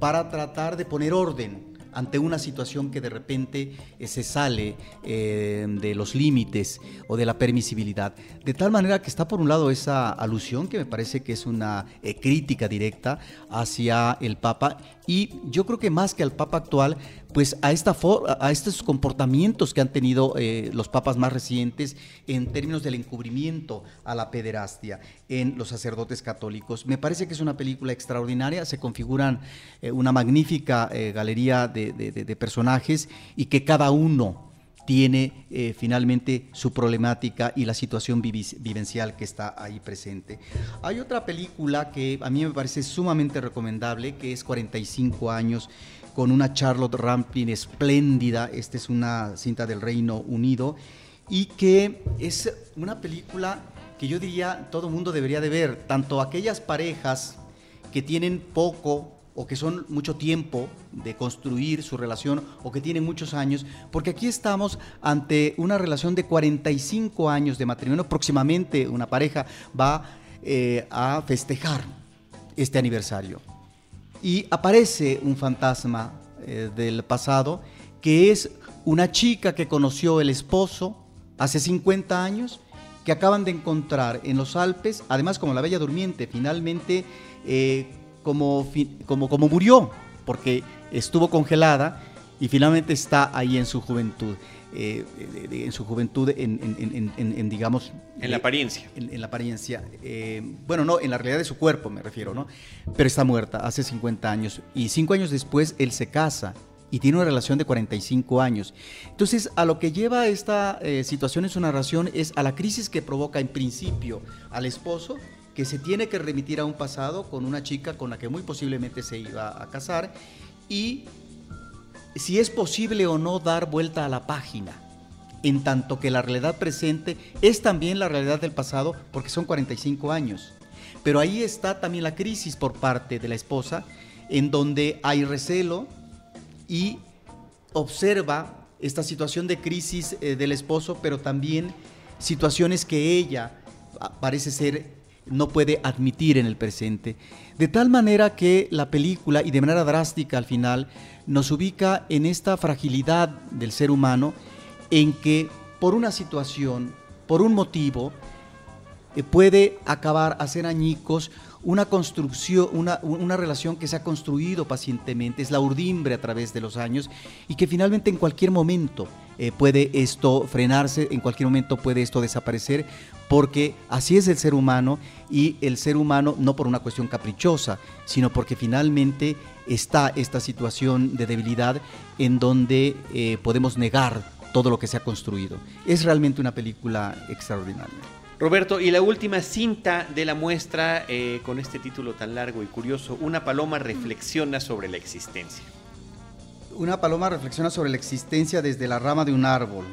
para tratar de poner orden ante una situación que de repente eh, se sale eh, de los límites o de la permisibilidad. De tal manera que está por un lado esa alusión que me parece que es una eh, crítica directa hacia el Papa y yo creo que más que al Papa actual, pues a, esta a estos comportamientos que han tenido eh, los papas más recientes en términos del encubrimiento a la pederastia en los sacerdotes católicos. Me parece que es una película extraordinaria, se configuran eh, una magnífica eh, galería de, de, personajes y que cada uno tiene finalmente su problemática y la situación vivencial que está ahí presente. Hay otra película que a mí me parece sumamente recomendable, que es 45 años con una Charlotte Rampling espléndida. Esta es una cinta del Reino Unido y que es una película que yo diría todo mundo debería de ver, tanto aquellas parejas que tienen poco o que son mucho tiempo de construir su relación o que tienen muchos años, porque aquí estamos ante una relación de 45 años de matrimonio, próximamente una pareja va eh, a festejar este aniversario y aparece un fantasma eh, del pasado que es una chica que conoció el esposo hace 50 años que acaban de encontrar en los Alpes, además como la Bella Durmiente, finalmente eh, como, como, como murió, porque estuvo congelada y finalmente está ahí en su juventud. Eh, en su juventud, en, digamos... En la apariencia. En, la apariencia. Eh, bueno, no, en la realidad de su cuerpo me refiero, ¿no? Pero está muerta hace 50 años. Y cinco años después él se casa y tiene una relación de 45 años. Entonces, a lo que lleva esta eh, situación en su narración es a la crisis que provoca en principio al esposo, que se tiene que remitir a un pasado con una chica con la que muy posiblemente se iba a casar y si es posible o no dar vuelta a la página, en tanto que la realidad presente es también la realidad del pasado, porque son 45 años. Pero ahí está también la crisis por parte de la esposa, en donde hay recelo y observa esta situación de crisis eh, del esposo, pero también situaciones que ella ah, parece ser no puede admitir en el presente. De tal manera que la película, y de manera drástica al final, nos ubica en esta fragilidad del ser humano en que por una situación, por un motivo, eh, puede acabar, hacer añicos una construcción, una, una relación que se ha construido pacientemente, es la urdimbre a través de los años y que finalmente en cualquier momento eh, puede esto frenarse, en cualquier momento puede esto desaparecer, porque así es el ser humano y el ser humano no por una cuestión caprichosa, sino porque finalmente está esta situación de debilidad en donde eh, podemos negar todo lo que se ha construido. Es realmente una película extraordinaria. Roberto, y la última cinta de la muestra eh, con este título tan largo y curioso, Una paloma reflexiona sobre la existencia. Una paloma reflexiona sobre la existencia desde la rama de un árbol.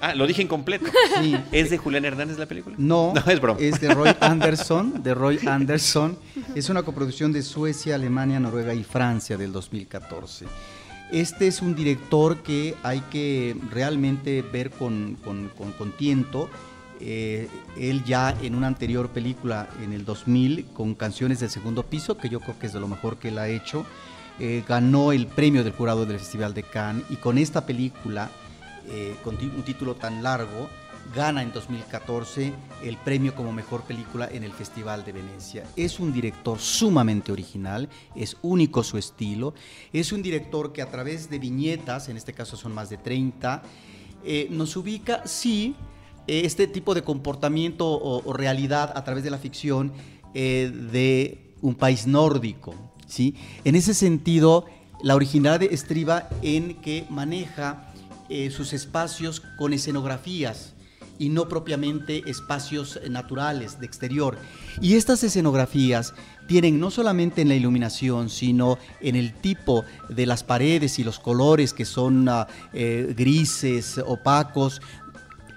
Ah, lo dije en completo. Sí. ¿Es de Julián Hernández la película? No, No, es broma. Es de Roy Anderson, de Roy Anderson. Es una coproducción de Suecia, Alemania, Noruega y Francia del 2014. Este es un director que hay que realmente ver con, con, con- con tiento. Eh, él ya en una anterior película en el 2000 con canciones del segundo piso, que yo creo que es de lo mejor que él ha hecho, eh, ganó el premio del jurado del Festival de Cannes y con esta película, eh, con un título tan largo, gana en 2014 el premio como mejor película en el Festival de Venecia. Es un director sumamente original, es único su estilo, es un director que a través de viñetas, en este caso son más de 30, eh, nos ubica, sí, este tipo de comportamiento o, realidad a través de la ficción de un país nórdico. En ese sentido, la originalidad estriba en que maneja eh, sus espacios con escenografías y no propiamente espacios naturales de exterior. Y estas escenografías tienen no solamente en la iluminación, sino en el tipo de las paredes y los colores que son ah, eh, grises, opacos,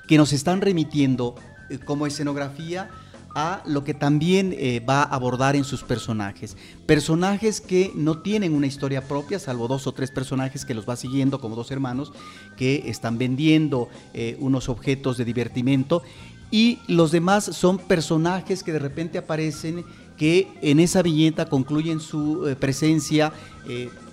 que nos están remitiendo eh, como escenografía a lo que también eh, va a abordar en sus personajes. Personajes que no tienen una historia propia, salvo dos o tres personajes que los va siguiendo como dos hermanos que están vendiendo eh, unos objetos de divertimento y los demás son personajes que de repente aparecen que en esa viñeta concluyen su eh, presencia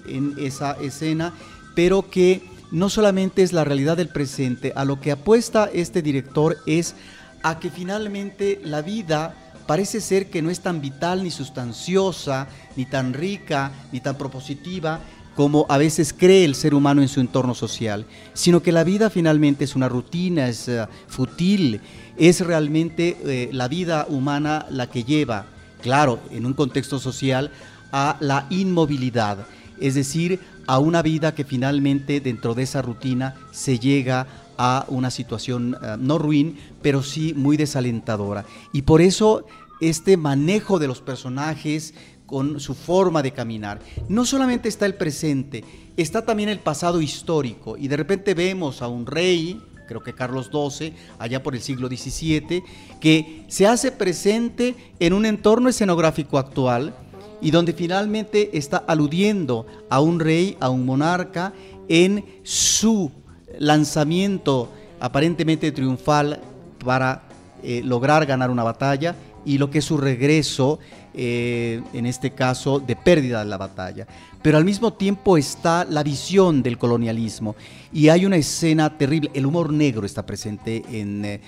en esa escena, pero que no solamente es la realidad del presente, a lo que apuesta este director es a que finalmente la vida parece ser que no es tan vital ni sustanciosa, ni tan rica, ni tan propositiva como a veces cree el ser humano en su entorno social, sino que la vida finalmente es una rutina, es eh, fútil, es realmente eh, la vida humana la que lleva, claro, en un contexto social, a la inmovilidad, es decir, a una vida que finalmente dentro de esa rutina se llega a una situación eh, no ruin, pero sí muy desalentadora. Y por eso este manejo de los personajes con su forma de caminar. No solamente está el presente, está también el pasado histórico. Y de repente vemos a un rey, creo que Carlos XII, allá por el siglo XVII, que se hace presente en un entorno escenográfico actual y donde finalmente está aludiendo a un rey, a un monarca, en su lanzamiento aparentemente triunfal para eh, lograr ganar una batalla y lo que es su regreso, eh, en este caso, de pérdida de la batalla. Pero al mismo tiempo está la visión del colonialismo y hay una escena terrible, el humor negro está presente, en, eh,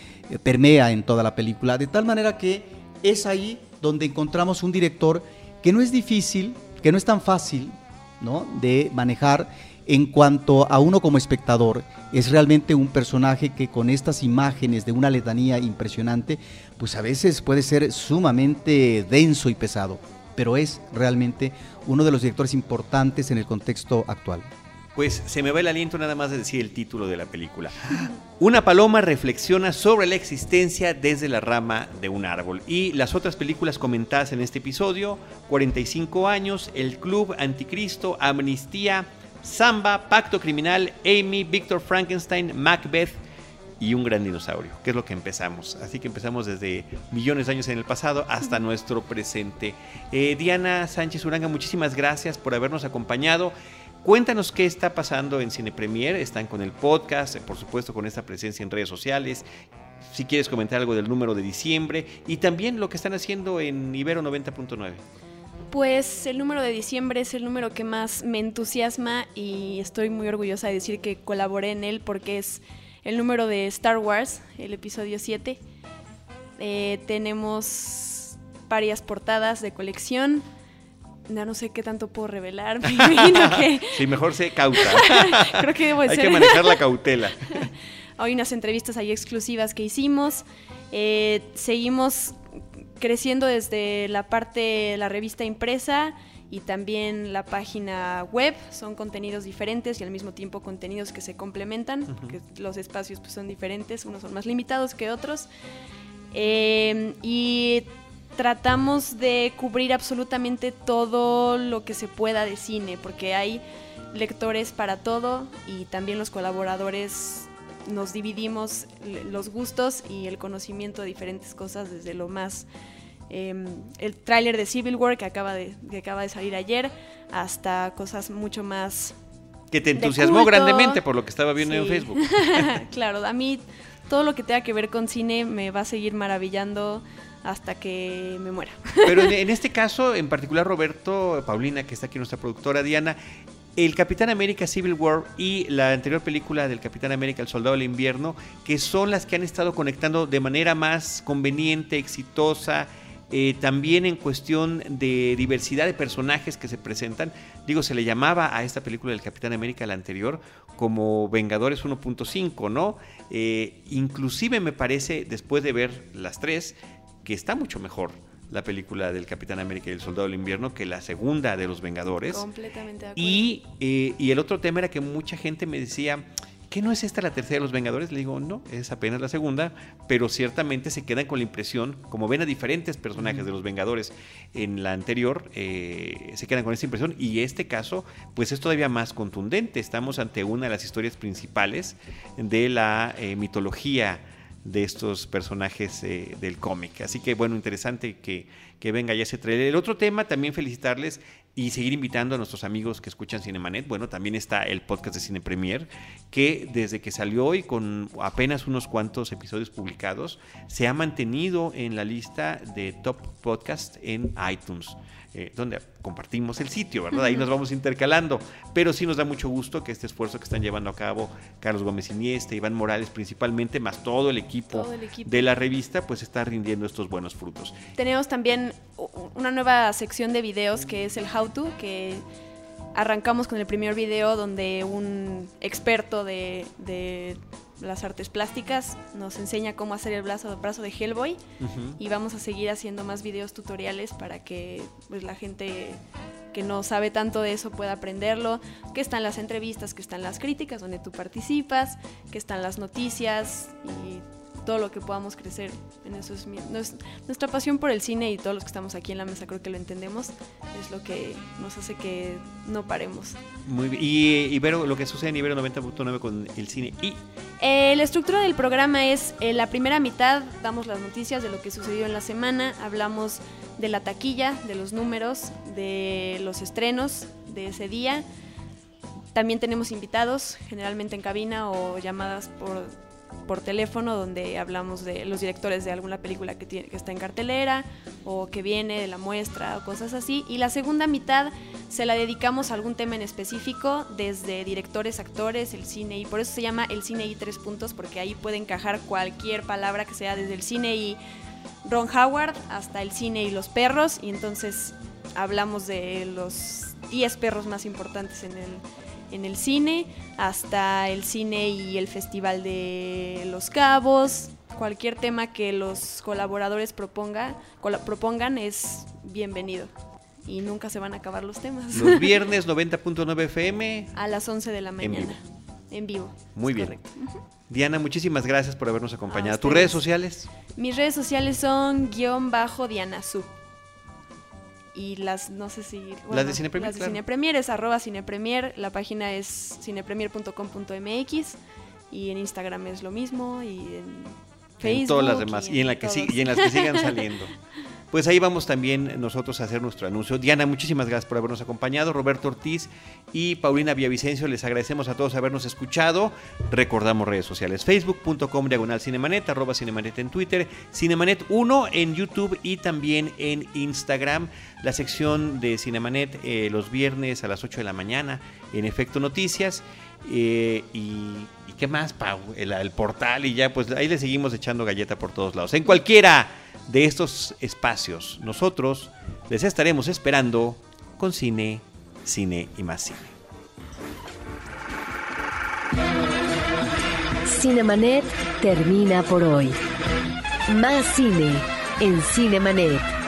permea en toda la película, de tal manera que es ahí donde encontramos un director que no es difícil, que no es tan fácil ¿no? de manejar en cuanto a uno como espectador, es realmente un personaje que con estas imágenes de una letanía impresionante, pues a veces puede ser sumamente denso y pesado, pero es realmente uno de los directores importantes en el contexto actual. Pues se me va el aliento nada más de decir el título de la película. Una paloma reflexiona sobre la existencia desde la rama de un árbol. Y las otras películas comentadas en este episodio, 45 años, El Club, Anticristo, Amnistía, Samba, Pacto Criminal, Amy, Victor Frankenstein, Macbeth y un gran dinosaurio, que es lo que empezamos. Así que empezamos desde millones de años en el pasado hasta nuestro presente. Eh, Diana Sánchez Uranga, muchísimas gracias por habernos acompañado. Cuéntanos qué está pasando en Cine Premier. Están con el podcast, por supuesto, con esta presencia en redes sociales. Si quieres comentar algo del número de diciembre y también lo que están haciendo en Ibero 90.9. Pues el número de diciembre es el número que más me entusiasma y estoy muy orgullosa de decir que colaboré en él porque es el número de Star Wars, el episodio 7. Eh, tenemos varias portadas de colección. Ya no sé qué tanto puedo revelar. Me imagino que. Sí, mejor sé cauta. Creo que debo de Hay ser. que manejar la cautela. Hay unas entrevistas ahí exclusivas que hicimos. Eh, seguimos creciendo desde la parte, la revista impresa y también la página web. Son contenidos diferentes y al mismo tiempo contenidos que se complementan, porque los espacios pues, son diferentes, unos son más limitados que otros. Eh, y tratamos de cubrir absolutamente todo lo que se pueda de cine, porque hay lectores para todo y también los colaboradores nos dividimos los gustos y el conocimiento de diferentes cosas desde lo más eh, el tráiler de Civil War que acaba de que acaba de salir ayer hasta cosas mucho más Que te entusiasmó grandemente por lo que estaba viendo en. Facebook. claro, a mí todo lo que tenga que ver con cine me va a seguir maravillando hasta que me muera. Pero en, en este caso, en particular, Roberto, Paulina, que está aquí nuestra productora, Diana, el Capitán América Civil War y la anterior película del Capitán América El Soldado del Invierno, que son las que han estado conectando de manera más conveniente, exitosa, eh, también en cuestión de diversidad de personajes que se presentan. Digo, se le llamaba a esta película del Capitán América, la anterior, como Vengadores 1.5, ¿no? Eh, inclusive me parece, después de ver las tres, que está mucho mejor la película del Capitán América y el Soldado del Invierno que la segunda de los Vengadores. Completamente de acuerdo. Y, eh, y el otro tema era que mucha gente me decía, ¿qué no es esta la tercera de los Vengadores? Le digo, no, es apenas la segunda, pero ciertamente se quedan con la impresión, como ven a diferentes personajes de los Vengadores en la anterior, eh, se quedan con esa impresión y este caso, pues es todavía más contundente. Estamos ante una de las historias principales de la eh, mitología de estos personajes eh, del cómic. Así que bueno, interesante que, que venga ya ese trailer. El otro tema, también felicitarles y seguir invitando a nuestros amigos que escuchan Cinemanet. Bueno, también está el podcast de Cine Premier, que desde que salió y con apenas unos cuantos episodios publicados, se ha mantenido en la lista de top podcast en iTunes. Eh, donde compartimos el sitio, ¿verdad? Ahí nos vamos intercalando. Pero sí nos da mucho gusto que este esfuerzo que están llevando a cabo Carlos Gómez Iniesta, Iván Morales principalmente, más todo el equipo, Todo el equipo. de la revista, pues está rindiendo estos buenos frutos. Tenemos también una nueva sección de videos que es el How To, que arrancamos con el primer video donde un experto de, de las artes plásticas nos enseña cómo hacer el brazo, brazo de Hellboy y vamos a seguir haciendo más videos tutoriales para que pues, la gente que no sabe tanto de eso pueda aprenderlo, que están las entrevistas, que están las críticas donde tú participas, que están las noticias y todo lo que podamos crecer en eso es mi- nos- nuestra pasión por el cine y todos los que estamos aquí en la mesa creo que lo entendemos es lo que nos hace que no paremos Muy bien. Y Ibero, lo que sucede en Ibero 90.9 con el cine y Eh, la estructura del programa es eh, la primera mitad, damos las noticias de lo que sucedió en la semana, hablamos de la taquilla, de los números, de los estrenos de ese día. También tenemos invitados, generalmente en cabina o llamadas por, por teléfono, donde hablamos de los directores de alguna película que, está en cartelera o que viene de la muestra o cosas así. Y la segunda mitad se la dedicamos a algún tema en específico, desde directores, actores, el cine, y por eso se llama el cine y tres puntos, porque ahí puede encajar cualquier palabra que sea desde el cine y Ron Howard hasta el cine y los perros, y entonces hablamos de los 10 perros más importantes en el, en el cine, hasta el cine y el Festival de Los Cabos. Cualquier tema que los colaboradores proponga, propongan es bienvenido. Y nunca se van a acabar los temas. los viernes 90.9 FM. a las 11 de la En mañana. En vivo. Muy es bien. correcto. Diana, muchísimas gracias por habernos acompañado. ¿Tus redes sociales? Mis redes sociales son guion bajo Diana Su. Y las, no sé si... Las de Cine Premier, Las de claro. Cine Premier es arroba Cine Premier. La página es cinepremier.com.mx. Y en Instagram es lo mismo. Y en Facebook. en todas las demás y en, la que y en las que sigan saliendo. Pues ahí vamos también nosotros a hacer nuestro anuncio. Diana, muchísimas gracias por habernos acompañado. Roberto Ortiz y Paulina Villavicencio, les agradecemos a todos habernos escuchado. Recordamos redes sociales, facebook.com diagonal cinemanet, arroba cinemanet en Twitter, cinemanet 1 en YouTube y también en Instagram. La sección de Cinemanet eh, los viernes a las 8 de la mañana en Efecto Noticias. Eh, ¿y qué más, Pau? El, el portal y ya, pues ahí le seguimos echando galleta por todos lados. En cualquiera de estos espacios. Nosotros les estaremos esperando con cine, cine y más cine. Cinemanet termina por hoy. Más cine en Cinemanet.